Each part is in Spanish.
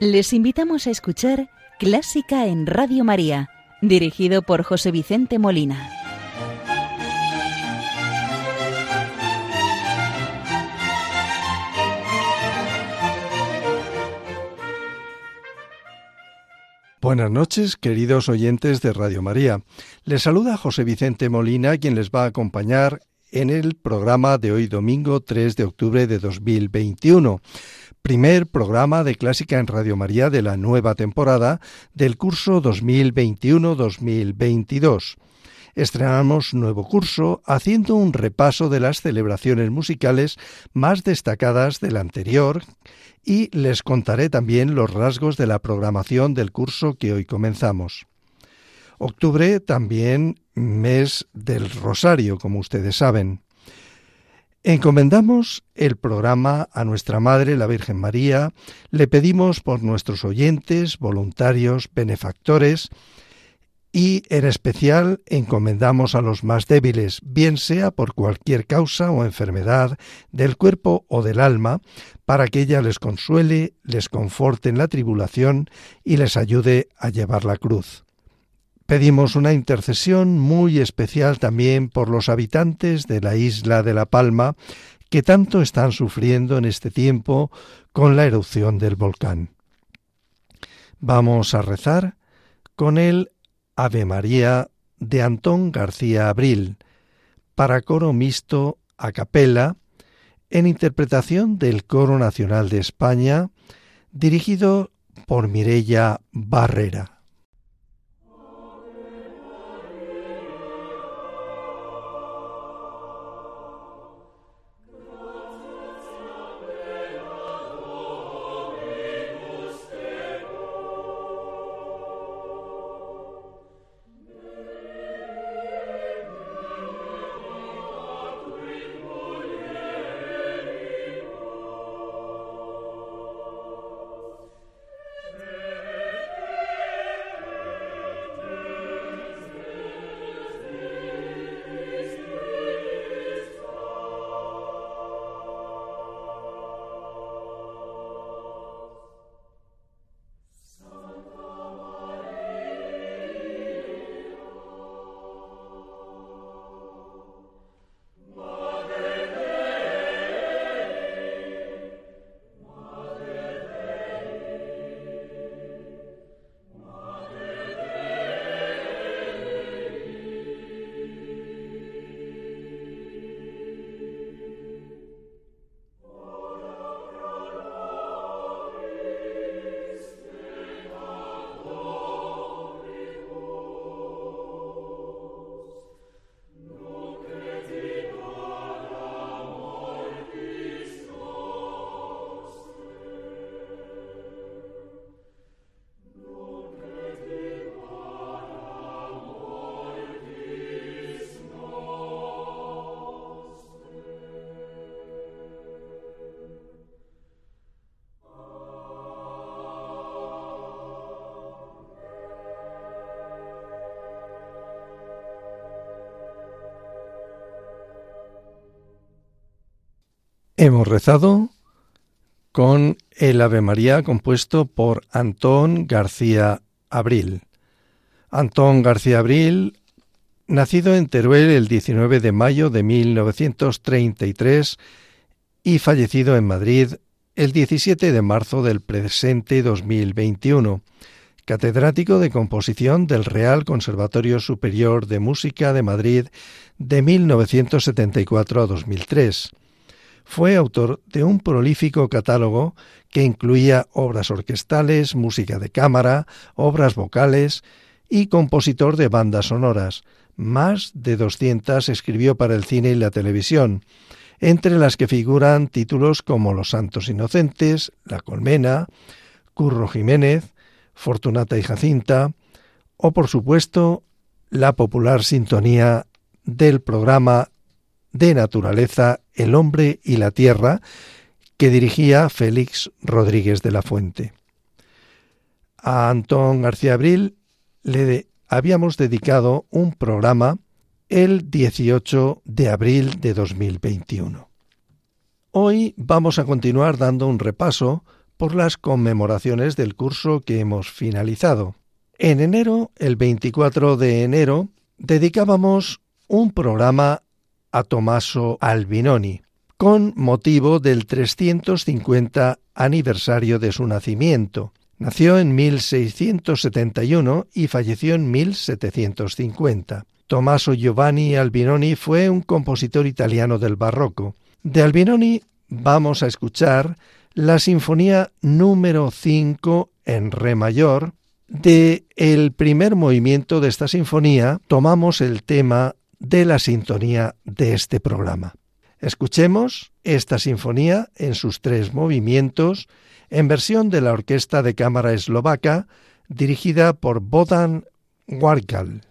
Les invitamos a escuchar Clásica en Radio María, dirigido por José Vicente Molina. Buenas noches, queridos oyentes de Radio María. Les saluda José Vicente Molina, quien les va a acompañar en el programa de hoy domingo 3 de octubre de 2021 primer programa de Clásica en Radio María de la nueva temporada del curso 2021-2022. Estrenamos nuevo curso haciendo un repaso de las celebraciones musicales más destacadas del anterior y les contaré también los rasgos de la programación del curso que hoy comenzamos. Octubre también mes del Rosario, como ustedes saben. Encomendamos el programa a nuestra Madre, la Virgen María, le pedimos por nuestros oyentes, voluntarios, benefactores, y en especial encomendamos a los más débiles, bien sea por cualquier causa o enfermedad del cuerpo o del alma, para que ella les consuele, les conforte en la tribulación y les ayude a llevar la cruz. Pedimos una intercesión muy especial también por los habitantes de la isla de La Palma, que tanto están sufriendo en este tiempo con la erupción del volcán. Vamos a rezar con el Ave María de Antón García Abril, para coro mixto a capela, en interpretación del Coro Nacional de España, dirigido por Mirella Barrera. Hemos rezado con el Ave María compuesto por Antón García Abril. Antón García Abril, nacido en Teruel el 19 de mayo de 1933 y fallecido en Madrid el 17 de marzo del presente 2021, catedrático de composición del Real Conservatorio Superior de Música de Madrid de 1974 a 2003 fue autor de un prolífico catálogo que incluía obras orquestales, música de cámara, obras vocales y compositor de bandas sonoras. Más de 200 escribió para el cine y la televisión, entre las que figuran títulos como Los Santos Inocentes, La Colmena, Curro Jiménez, Fortunata y Jacinta, o por supuesto la popular sintonía del programa de naturaleza El hombre y la tierra, que dirigía Félix Rodríguez de la Fuente. A Antón García Abril le habíamos dedicado un programa el 18 de abril de 2021. Hoy vamos a continuar dando un repaso por las conmemoraciones del curso que hemos finalizado. En enero, el 24 de enero, dedicábamos un programa a Tommaso Albinoni, con motivo del 350 aniversario de su nacimiento. Nació en 1671 y falleció en 1750. Tommaso Giovanni Albinoni fue un compositor italiano del barroco. De Albinoni vamos a escuchar la Sinfonía número 5 en Re mayor. De el primer movimiento de esta sinfonía tomamos el tema de la sintonía de este programa. Escuchemos esta sinfonía en sus tres movimientos en versión de la Orquesta de Cámara Eslovaca dirigida por Bodan Warkal.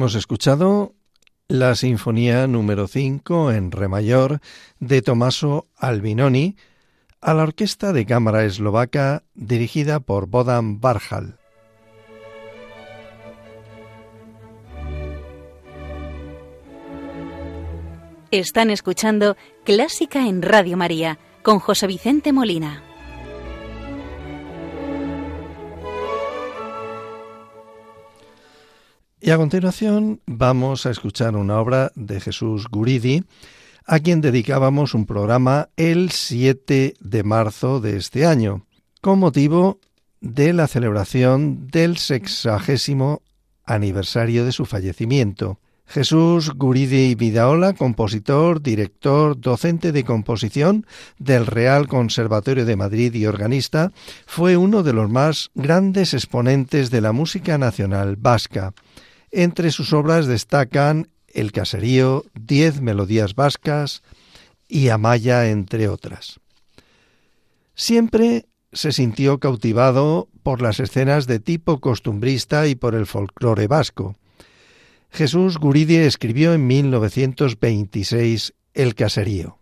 Hemos escuchado la Sinfonía número 5 en Re mayor de Tommaso Albinoni a la Orquesta de Cámara Eslovaca dirigida por Bodan Barjal. Están escuchando Clásica en Radio María con José Vicente Molina. Y a continuación vamos a escuchar una obra de Jesús Guridi, a quien dedicábamos un programa el 7 de marzo de este año, con motivo de la celebración del sexagésimo aniversario de su fallecimiento. Jesús Guridi Vidaola, compositor, director, docente de composición del Real Conservatorio de Madrid y organista, fue uno de los más grandes exponentes de la música nacional vasca. Entre sus obras destacan El Caserío, Diez Melodías Vascas y Amaya, entre otras. Siempre se sintió cautivado por las escenas de tipo costumbrista y por el folclore vasco. Jesús Guridi escribió en 1926 El Caserío.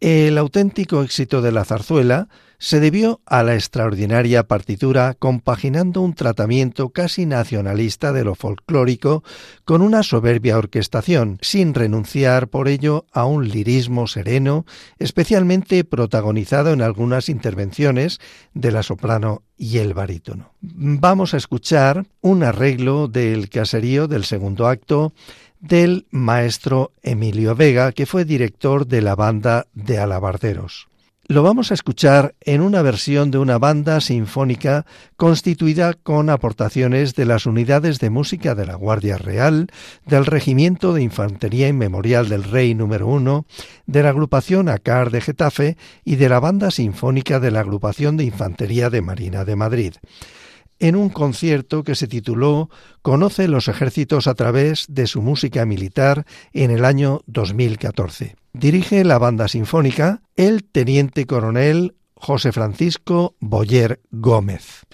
El auténtico éxito de la zarzuela se debió a la extraordinaria partitura compaginando un tratamiento casi nacionalista de lo folclórico con una soberbia orquestación, sin renunciar por ello a un lirismo sereno, especialmente protagonizado en algunas intervenciones de la soprano y el barítono. Vamos a escuchar un arreglo del caserío del segundo acto del maestro Emilio Vega, que fue director de la banda de alabarderos. Lo vamos a escuchar en una versión de una banda sinfónica constituida con aportaciones de las unidades de música de la Guardia Real, del Regimiento de Infantería Inmemorial del Rey número 1, de la agrupación ACAR de Getafe y de la banda sinfónica de la agrupación de Infantería de Marina de Madrid en un concierto que se tituló Conoce los ejércitos a través de su música militar en el año 2014. Dirige la banda sinfónica el teniente coronel José Francisco Boyer Gómez.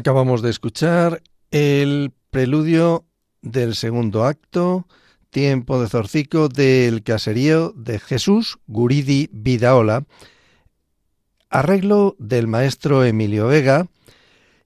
Acabamos de escuchar el preludio del segundo acto, tiempo de zorcico del caserío de Jesús Guridi Vidaola, arreglo del maestro Emilio Vega,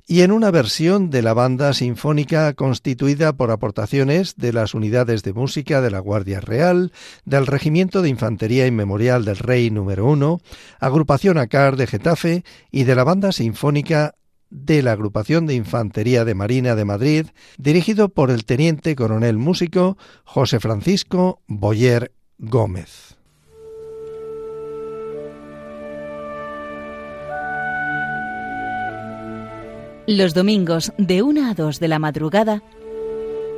y en una versión de la banda sinfónica constituida por aportaciones de las unidades de música de la Guardia Real, del Regimiento de Infantería Inmemorial del Rey número 1, agrupación ACAR de Getafe y de la banda sinfónica de la Agrupación de Infantería de Marina de Madrid, dirigido por el teniente coronel músico José Francisco Boyer Gómez. Los domingos de 1 a 2 de la madrugada,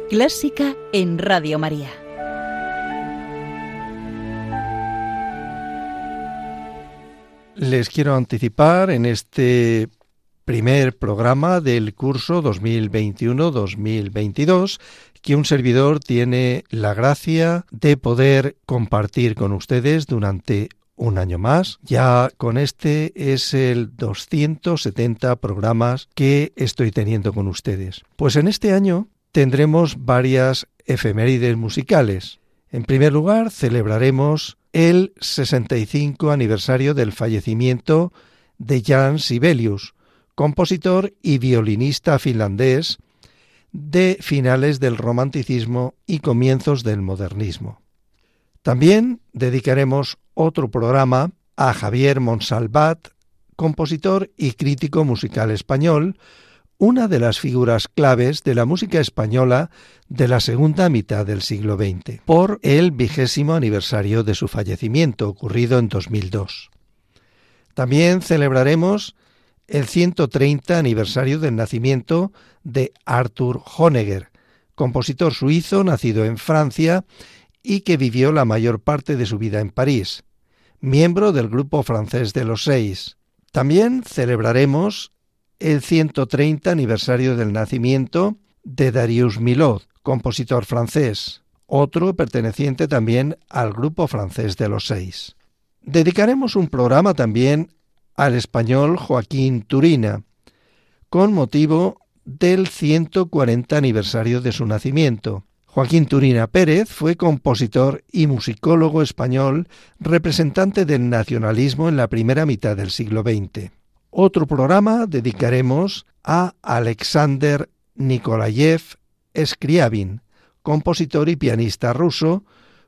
Clásica en Radio María. Les quiero anticipar en este primer programa del curso 2021-2022 que un servidor tiene la gracia de poder compartir con ustedes durante un año más. Ya con este es el 270 programas que estoy teniendo con ustedes. Pues en este año tendremos varias efemérides musicales. En primer lugar, celebraremos el 65 aniversario del fallecimiento de Jan Sibelius, compositor y violinista finlandés de finales del romanticismo y comienzos del modernismo. También dedicaremos otro programa a Javier Monsalvat, compositor y crítico musical español, una de las figuras claves de la música española de la segunda mitad del siglo XX, por el vigésimo aniversario de su fallecimiento, ocurrido en 2002. También celebraremos el 130 aniversario del nacimiento de Arthur Honegger, compositor suizo nacido en Francia y que vivió la mayor parte de su vida en París, miembro del grupo francés de los seis. También celebraremos el 130 aniversario del nacimiento de Darius Milhaud, compositor francés, otro perteneciente también al grupo francés de los seis. Dedicaremos un programa también al español Joaquín Turina, con motivo del 140 aniversario de su nacimiento. Joaquín Turina Pérez fue compositor y musicólogo español, representante del nacionalismo en la primera mitad del siglo XX. Otro programa dedicaremos a Alexander Nikolayev Scriabin, compositor y pianista ruso,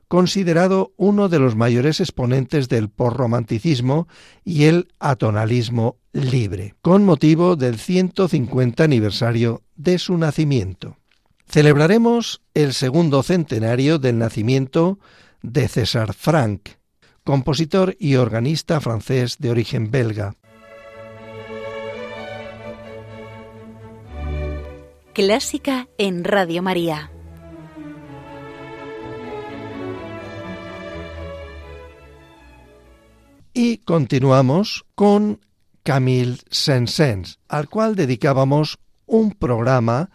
considerado uno de los mayores exponentes del posromanticismo y el atonalismo libre, con motivo del 150 aniversario de su nacimiento. Celebraremos el segundo centenario del nacimiento de César Franck, compositor y organista francés de origen belga. Clásica en Radio María. Y continuamos con Camille Saint-Saëns, al cual dedicábamos un programa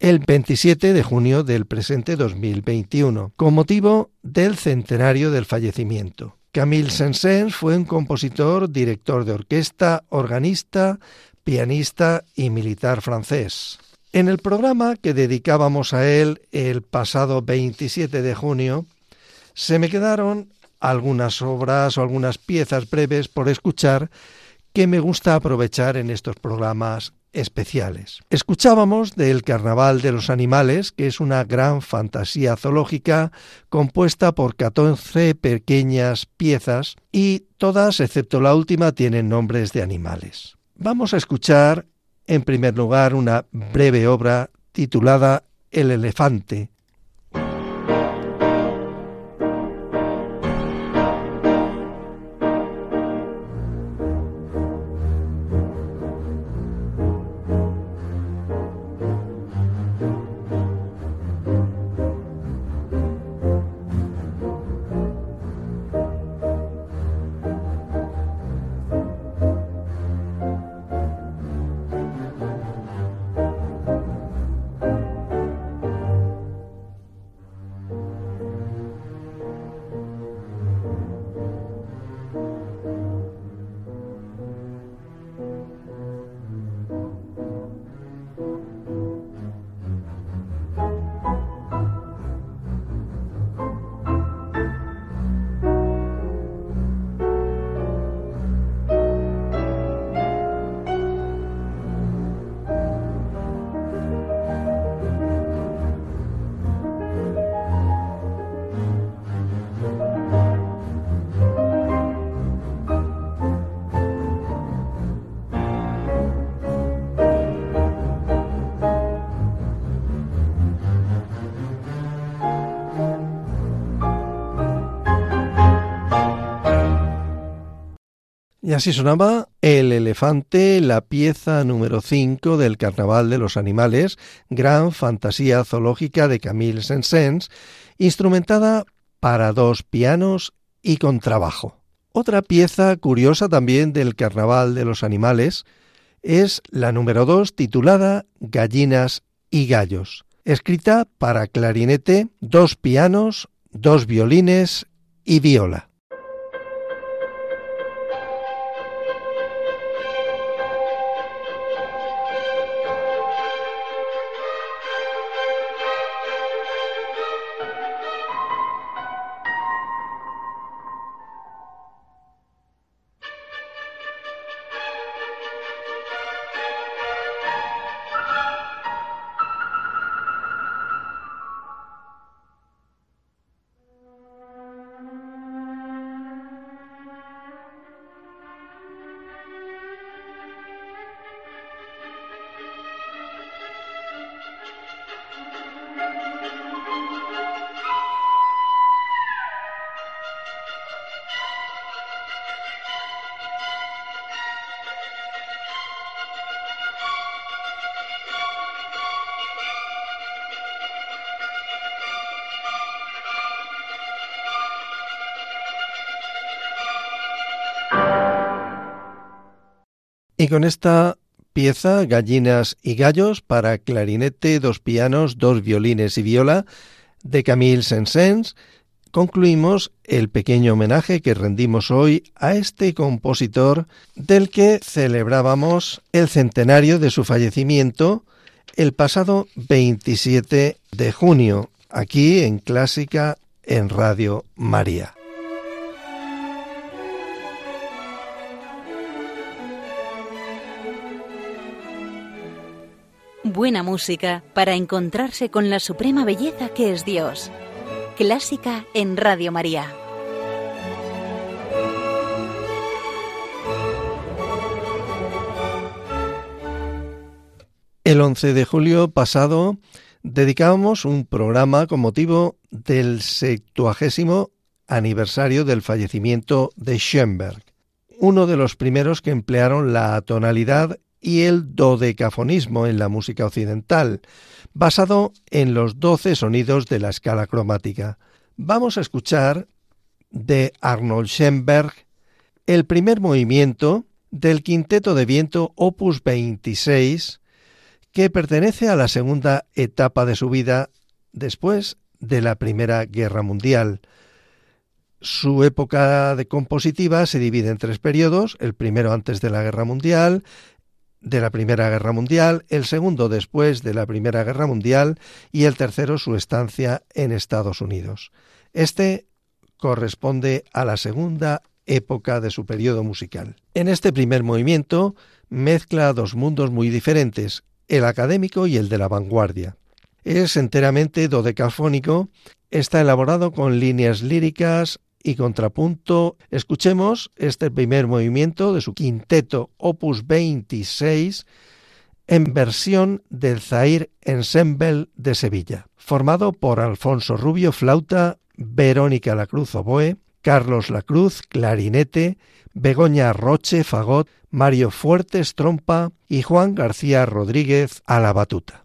el 27 de junio del presente 2021, con motivo del centenario del fallecimiento. Camille Saint-Saëns fue un compositor, director de orquesta, organista, pianista y militar francés. En el programa que dedicábamos a él el pasado 27 de junio, se me quedaron algunas obras o algunas piezas breves por escuchar que me gusta aprovechar en estos programas especiales. Escuchábamos del Carnaval de los Animales, que es una gran fantasía zoológica compuesta por 14 pequeñas piezas y todas, excepto la última, tienen nombres de animales. Vamos a escuchar, en primer lugar, una breve obra titulada El elefante, Y así sonaba El elefante, la pieza número 5 del Carnaval de los Animales, gran fantasía zoológica de Camille Saint-Saëns, instrumentada para dos pianos y contrabajo. Otra pieza curiosa también del Carnaval de los Animales es la número 2 titulada Gallinas y Gallos, escrita para clarinete, dos pianos, dos violines y viola. Y con esta pieza, Gallinas y Gallos, para clarinete, dos pianos, dos violines y viola, de Camille Saint-Saëns, concluimos el pequeño homenaje que rendimos hoy a este compositor del que celebrábamos el centenario de su fallecimiento el pasado 27 de junio, aquí en Clásica en Radio María. Buena música para encontrarse con la suprema belleza que es Dios. Clásica en Radio María. El 11 de julio pasado dedicábamos un programa con motivo del 70 aniversario del fallecimiento de Schoenberg, uno de los primeros que emplearon la tonalidad y el dodecafonismo en la música occidental, basado en los doce sonidos de la escala cromática. Vamos a escuchar de Arnold Schoenberg el primer movimiento del quinteto de viento opus 26 que pertenece a la segunda etapa de su vida después de la Primera Guerra Mundial. Su época de compositiva se divide en tres periodos, el primero antes de la Guerra Mundial, de la Primera Guerra Mundial, el segundo después de la Primera Guerra Mundial y el tercero su estancia en Estados Unidos. Este corresponde a la segunda época de su periodo musical. En este primer movimiento mezcla dos mundos muy diferentes, el académico y el de la vanguardia. Es enteramente dodecafónico, está elaborado con líneas líricas, y contrapunto, escuchemos este primer movimiento de su quinteto opus 26 en versión del Zaire Ensemble de Sevilla, formado por Alfonso Rubio flauta, Verónica Lacruz oboe, Carlos Lacruz clarinete, Begoña Roche fagot, Mario Fuertes trompa y Juan García Rodríguez a la batuta.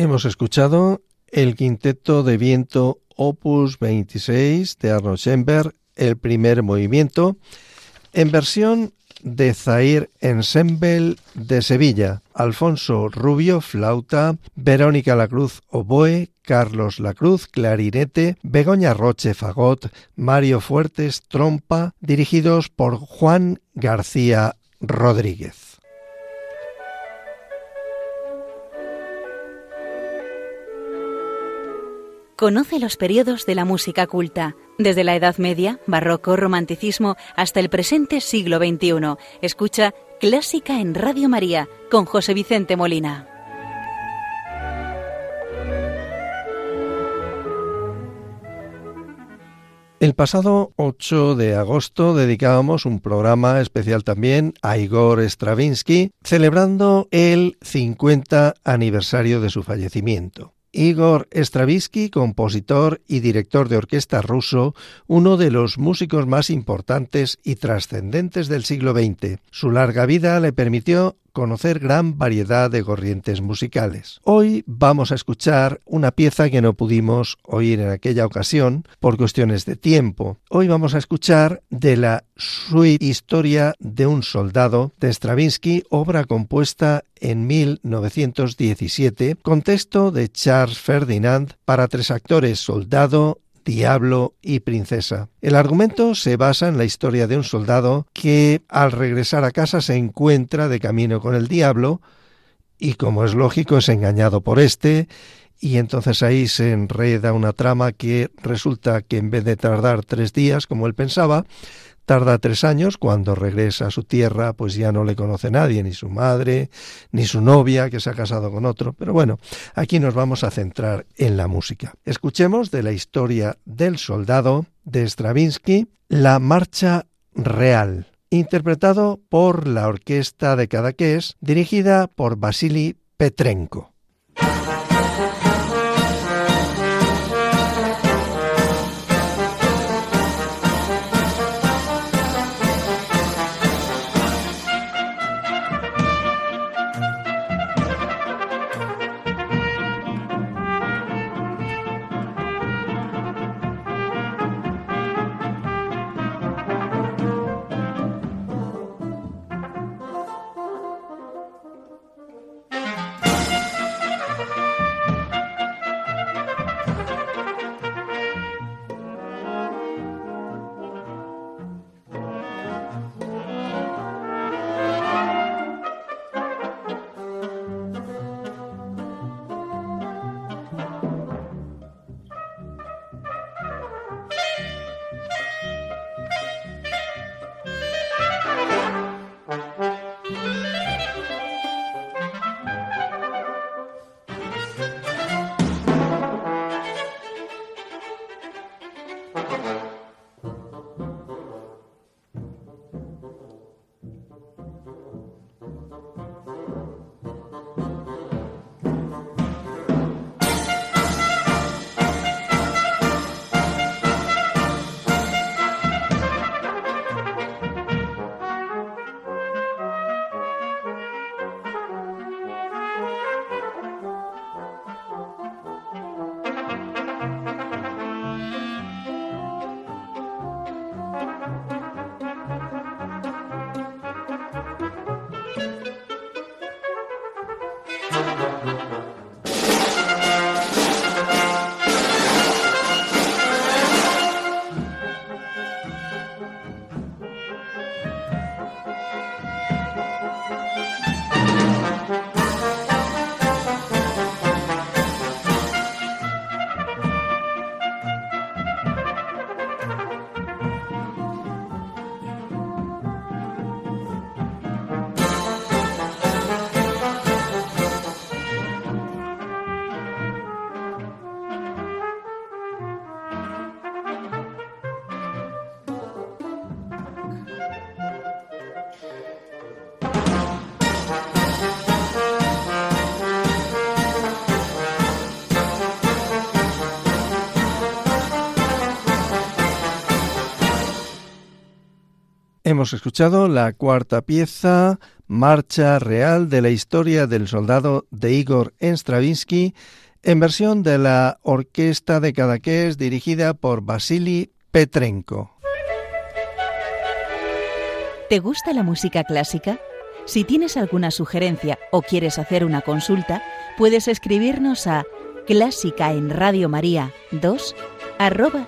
Hemos escuchado el quinteto de viento Opus 26 de Arnold Schoenberg, el primer movimiento, en versión de Zair Ensemble de Sevilla, Alfonso Rubio, flauta, Verónica Lacruz, oboe, Carlos Lacruz, clarinete, Begoña Roche, fagot, Mario Fuertes, trompa, dirigidos por Juan García Rodríguez. Conoce los periodos de la música culta, desde la Edad Media, Barroco, Romanticismo, hasta el presente siglo XXI. Escucha Clásica en Radio María con José Vicente Molina. El pasado 8 de agosto dedicábamos un programa especial también a Igor Stravinsky, celebrando el 50 aniversario de su fallecimiento. Igor Stravinsky, compositor y director de orquesta ruso, uno de los músicos más importantes y trascendentes del siglo XX. Su larga vida le permitió conocer gran variedad de corrientes musicales. Hoy vamos a escuchar una pieza que no pudimos oír en aquella ocasión por cuestiones de tiempo. Hoy vamos a escuchar de la suite Historia de un soldado de Stravinsky, obra compuesta en 1917, con texto de Charles Ferdinand para tres actores, soldado, Diablo y Princesa. El argumento se basa en la historia de un soldado que al regresar a casa se encuentra de camino con el diablo y como es lógico es engañado por este y entonces ahí se enreda una trama que resulta que en vez de tardar tres días como él pensaba, Tarda tres años, cuando regresa a su tierra, pues ya no le conoce nadie, ni su madre, ni su novia, que se ha casado con otro. Pero bueno, aquí nos vamos a centrar en la música. Escuchemos de la historia del soldado de Stravinsky, la marcha real, interpretado por la orquesta de Cadaqués, dirigida por Vasily Petrenko. Hemos escuchado la cuarta pieza, Marcha Real de la historia del soldado de Igor Stravinsky, en versión de la Orquesta de Cadaqués dirigida por Vasily Petrenko. ¿Te gusta la música clásica? Si tienes alguna sugerencia o quieres hacer una consulta, puedes escribirnos a clásica en Radio María 2 arroba.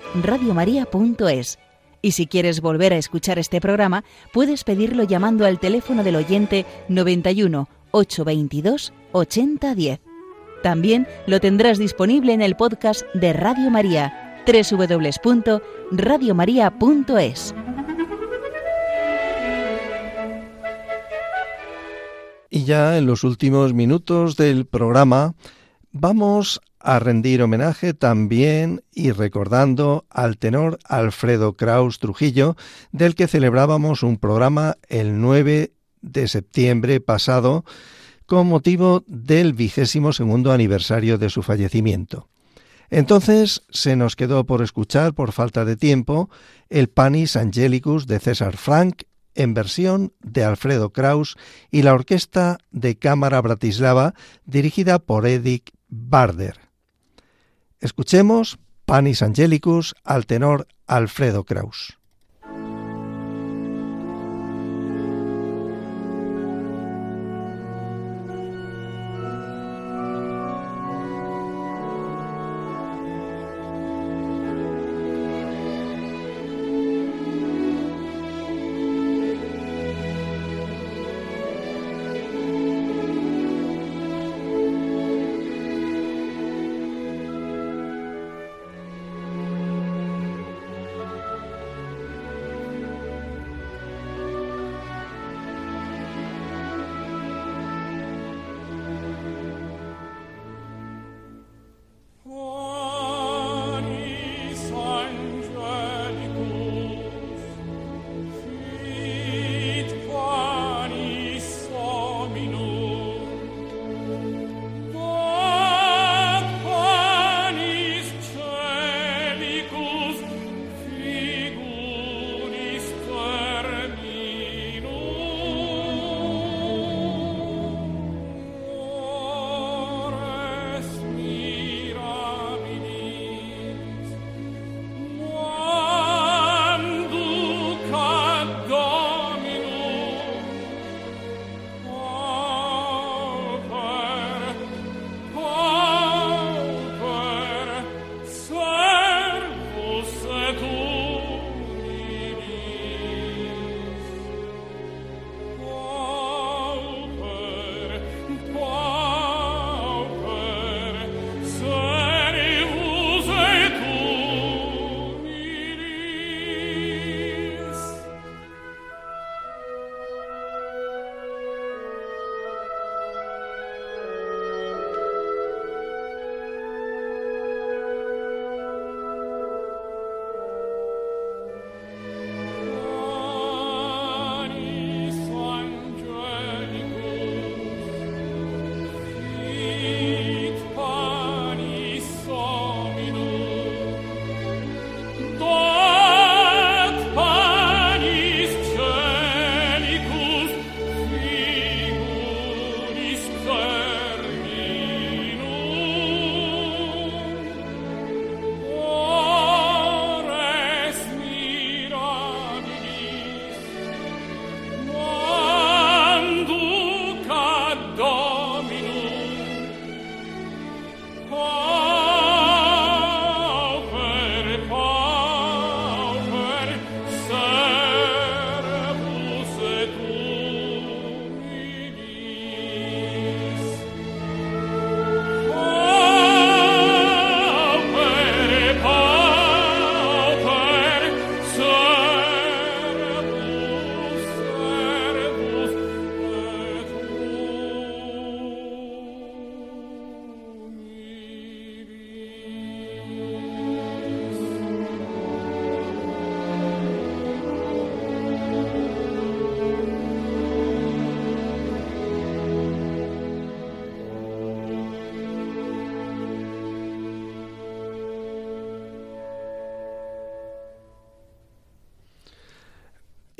Y si quieres volver a escuchar este programa, puedes pedirlo llamando al teléfono del oyente 91 822 8010. También lo tendrás disponible en el podcast de Radio María, www.radiomaria.es. Y ya en los últimos minutos del programa vamos a rendir homenaje también y recordando al tenor Alfredo Kraus Trujillo, del que celebrábamos un programa el 9 de septiembre pasado con motivo del vigésimo segundo aniversario de su fallecimiento. Entonces se nos quedó por escuchar, por falta de tiempo, el Panis Angelicus de César Frank en versión de Alfredo Kraus y la Orquesta de Cámara Bratislava dirigida por Edith Barder. Escuchemos Panis Angelicus al tenor Alfredo Kraus.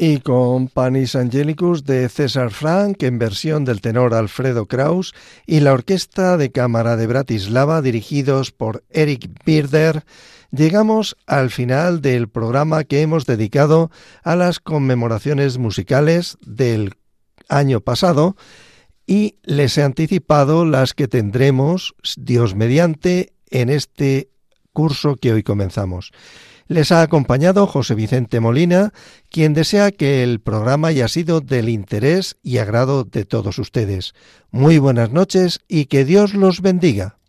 Y con Panis Angelicus de César Frank en versión del tenor Alfredo Kraus y la Orquesta de Cámara de Bratislava dirigidos por Eric Birder, llegamos al final del programa que hemos dedicado a las conmemoraciones musicales del año pasado y les he anticipado las que tendremos, Dios mediante, en este curso que hoy comenzamos. Les ha acompañado José Vicente Molina, quien desea que el programa haya sido del interés y agrado de todos ustedes. Muy buenas noches y que Dios los bendiga.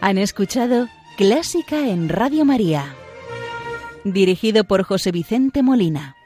Han escuchado Clásica en Radio María. Dirigido por José Vicente Molina.